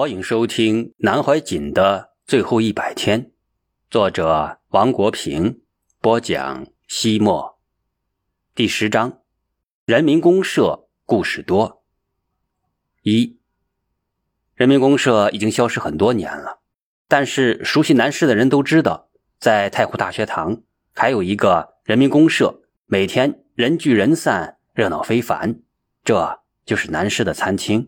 欢迎收听南怀瑾的最后一百天，作者王国平播讲。西末第十章，人民公社故事多。一，人民公社已经消失很多年了，但是熟悉南师的人都知道，在太湖大学堂还有一个人民公社，每天人聚人散，热闹非凡。这就是南师的餐厅。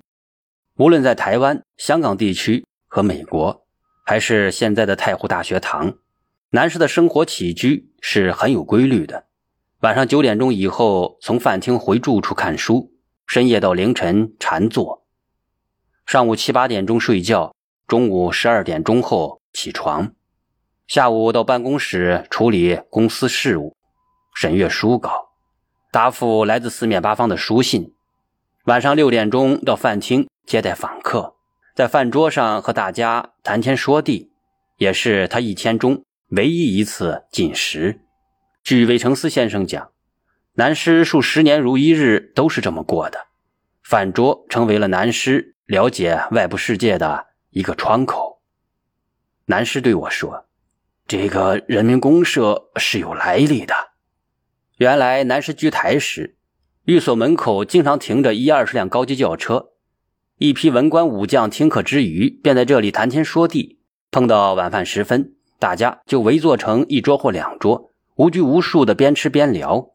无论在台湾、香港地区和美国，还是现在的太湖大学堂，男士的生活起居是很有规律的。晚上九点钟以后从饭厅回住处看书，深夜到凌晨禅坐，上午七八点钟睡觉，中午十二点钟后起床，下午到办公室处理公司事务，审阅书稿，答复来自四面八方的书信。晚上六点钟到饭厅。接待访客，在饭桌上和大家谈天说地，也是他一天中唯一一次进食。据魏承思先生讲，南师数十年如一日都是这么过的。饭桌成为了南师了解外部世界的一个窗口。南师对我说：“这个人民公社是有来历的。原来南师居台时，寓所门口经常停着一二十辆高级轿车。”一批文官武将听课之余，便在这里谈天说地。碰到晚饭时分，大家就围坐成一桌或两桌，无拘无束的边吃边聊。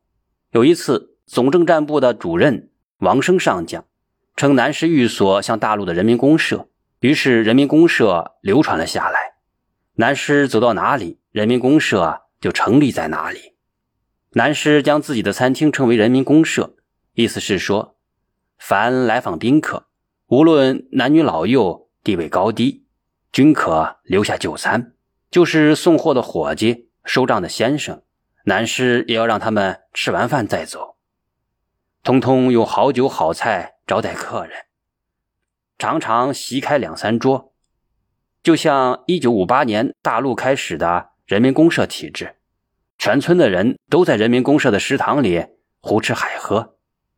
有一次，总政战部的主任王生上将，称南师寓所像大陆的人民公社，于是人民公社流传了下来。南师走到哪里，人民公社就成立在哪里。南师将自己的餐厅称为人民公社，意思是说，凡来访宾客。无论男女老幼、地位高低，均可留下就餐。就是送货的伙计、收账的先生，男士也要让他们吃完饭再走。通通用好酒好菜招待客人，常常席开两三桌，就像一九五八年大陆开始的人民公社体制，全村的人都在人民公社的食堂里胡吃海喝。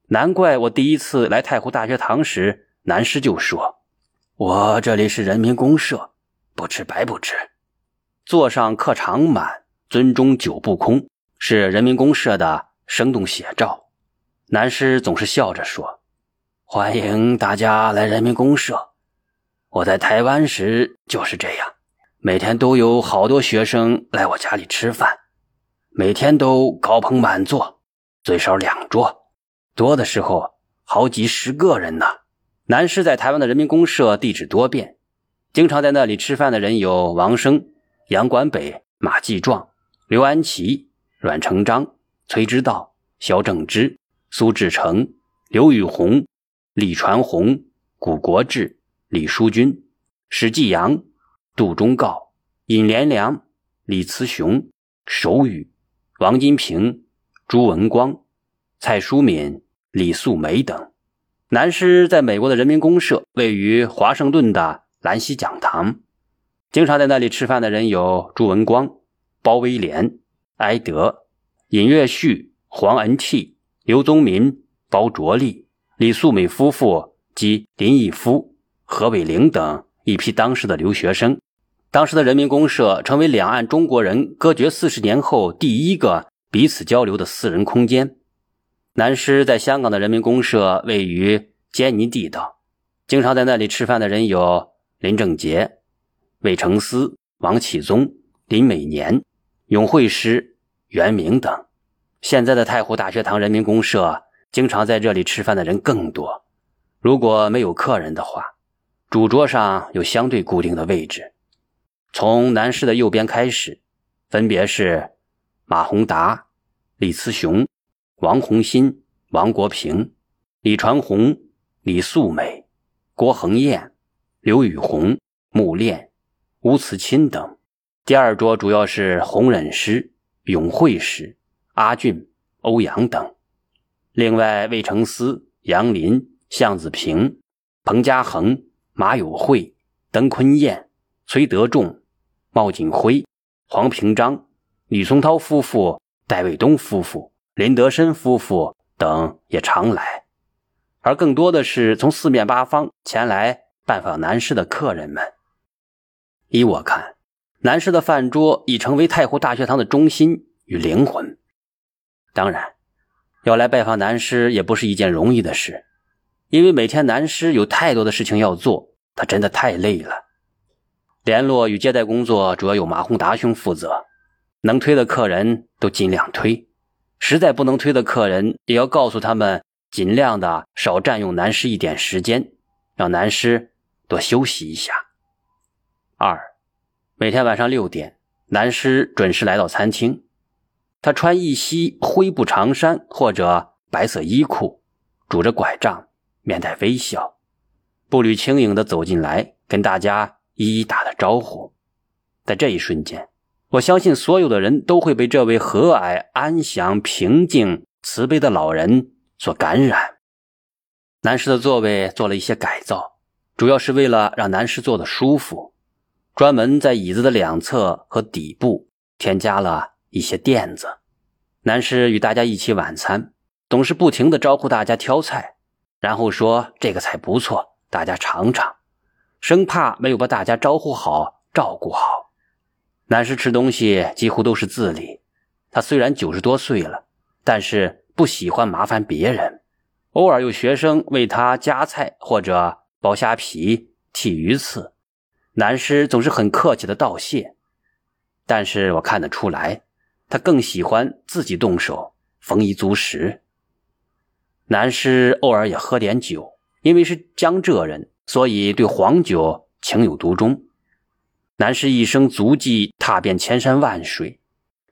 难怪我第一次来太湖大学堂时。南师就说：“我这里是人民公社，不吃白不吃。座上客常满，尊中酒不空，是人民公社的生动写照。”南师总是笑着说：“欢迎大家来人民公社。我在台湾时就是这样，每天都有好多学生来我家里吃饭，每天都高朋满座，最少两桌，多的时候好几十个人呢。”南师在台湾的人民公社地址多变，经常在那里吃饭的人有王生、杨管北、马继壮、刘安琪、阮成章、崔之道、萧正之、苏志成、刘宇宏、李传宏、古国志、李书君、史继阳、杜忠告、尹连良、李慈雄、手语、王金平、朱文光、蔡淑敏、李素梅等。南师在美国的人民公社位于华盛顿的兰西讲堂，经常在那里吃饭的人有朱文光、包威廉、埃德、尹月旭、黄恩替、刘宗民、包卓立、李素美夫妇及林毅夫、何伟玲等一批当时的留学生。当时的人民公社成为两岸中国人隔绝四十年后第一个彼此交流的私人空间。南师在香港的人民公社位于坚尼地道，经常在那里吃饭的人有林正杰、魏承思、王启宗、林美年、永惠师、袁明等。现在的太湖大学堂人民公社，经常在这里吃饭的人更多。如果没有客人的话，主桌上有相对固定的位置。从南师的右边开始，分别是马宏达、李慈雄。王洪新、王国平、李传红、李素美、郭恒燕、刘雨红、穆炼、吴慈钦等。第二桌主要是洪忍师、永惠师、阿俊、欧阳等。另外，魏承思、杨林、向子平、彭家恒、马友会、邓坤彦、崔德仲、茂景辉、黄平章、李松涛夫妇、戴卫东夫妇。林德深夫妇等也常来，而更多的是从四面八方前来拜访南师的客人们。依我看，南师的饭桌已成为太湖大学堂的中心与灵魂。当然，要来拜访南师也不是一件容易的事，因为每天南师有太多的事情要做，他真的太累了。联络与接待工作主要由马宏达兄负责，能推的客人都尽量推，实在不能推的客人也要告诉他们，尽量的少占用南师一点时间，让南师多休息一下。二，每天晚上六点，南师准时来到餐厅。他穿一袭灰布长衫或者白色衣裤，拄着拐杖，面带微笑，步履轻盈的走进来，跟大家一一打了招呼。在这一瞬间，我相信所有的人都会被这位和蔼、安详、平静、慈悲的老人所感染。男士的座位做了一些改造，主要是为了让男士坐得舒服，专门在椅子的两侧和底部添加了。一些垫子，男士与大家一起晚餐，总是不停的招呼大家挑菜，然后说这个菜不错，大家尝尝，生怕没有把大家招呼好、照顾好。南师吃东西几乎都是自理，他虽然九十多岁了，但是不喜欢麻烦别人，偶尔有学生为他夹菜或者剥虾皮、剔鱼刺，南师总是很客气的道谢，但是我看得出来。他更喜欢自己动手丰衣足食。南师偶尔也喝点酒，因为是江浙人，所以对黄酒情有独钟。南师一生足迹踏遍千山万水，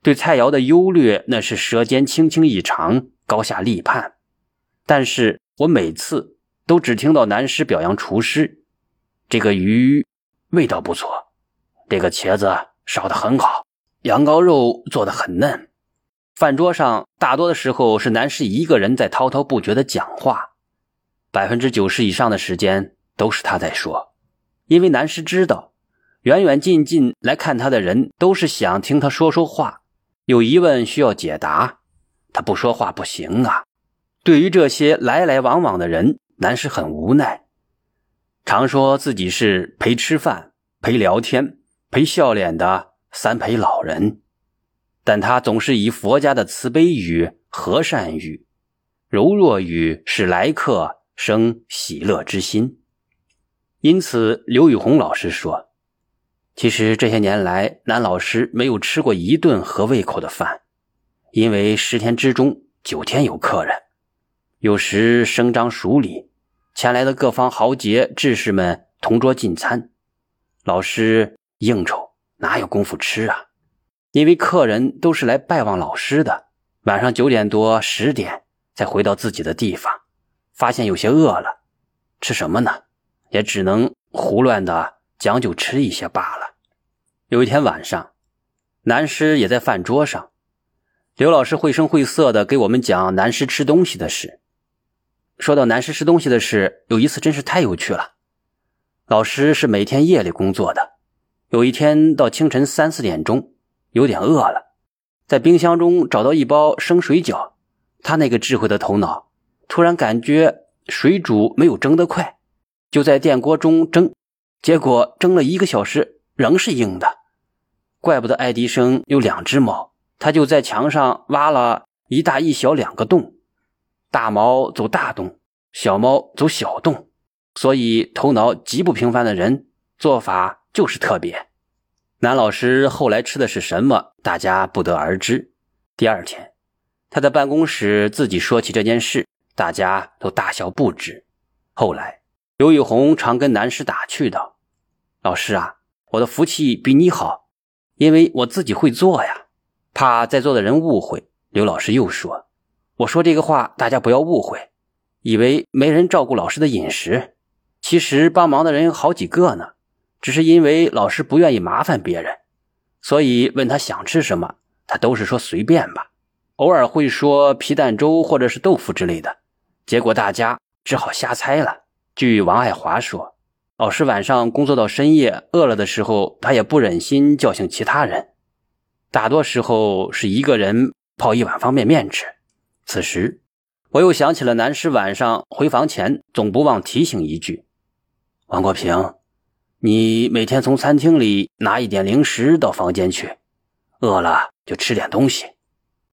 对菜肴的优劣那是舌尖轻轻一尝，高下立判。但是我每次都只听到南师表扬厨师：这个鱼味道不错，这个茄子烧的很好。羊羔肉做的很嫩，饭桌上大多的时候是南师一个人在滔滔不绝的讲话，百分之九十以上的时间都是他在说，因为南师知道，远远近近来看他的人都是想听他说说话，有疑问需要解答，他不说话不行啊。对于这些来来往往的人，南师很无奈，常说自己是陪吃饭、陪聊天、陪笑脸的。三陪老人，但他总是以佛家的慈悲语、和善语、柔弱语，使来客生喜乐之心。因此，刘宇红老师说：“其实这些年来，男老师没有吃过一顿合胃口的饭，因为十天之中九天有客人，有时生张熟礼，前来的各方豪杰志士们同桌进餐，老师应酬。”哪有功夫吃啊？因为客人都是来拜望老师的，晚上九点多、十点才回到自己的地方，发现有些饿了，吃什么呢？也只能胡乱的将就吃一些罢了。有一天晚上，南师也在饭桌上，刘老师绘声绘色的给我们讲南师吃东西的事。说到南师吃东西的事，有一次真是太有趣了。老师是每天夜里工作的。有一天到清晨三四点钟，有点饿了，在冰箱中找到一包生水饺。他那个智慧的头脑，突然感觉水煮没有蒸得快，就在电锅中蒸，结果蒸了一个小时仍是硬的。怪不得爱迪生有两只猫，他就在墙上挖了一大一小两个洞，大猫走大洞，小猫走小洞，所以头脑极不平凡的人做法。就是特别，男老师后来吃的是什么，大家不得而知。第二天，他在办公室自己说起这件事，大家都大笑不止。后来，刘玉红常跟南师打趣道：“老师啊，我的福气比你好，因为我自己会做呀。”怕在座的人误会，刘老师又说：“我说这个话，大家不要误会，以为没人照顾老师的饮食，其实帮忙的人好几个呢。”只是因为老师不愿意麻烦别人，所以问他想吃什么，他都是说随便吧，偶尔会说皮蛋粥或者是豆腐之类的，结果大家只好瞎猜了。据王爱华说，老师晚上工作到深夜，饿了的时候，他也不忍心叫醒其他人，大多时候是一个人泡一碗方便面吃。此时，我又想起了南师晚上回房前总不忘提醒一句。王国平，你每天从餐厅里拿一点零食到房间去，饿了就吃点东西。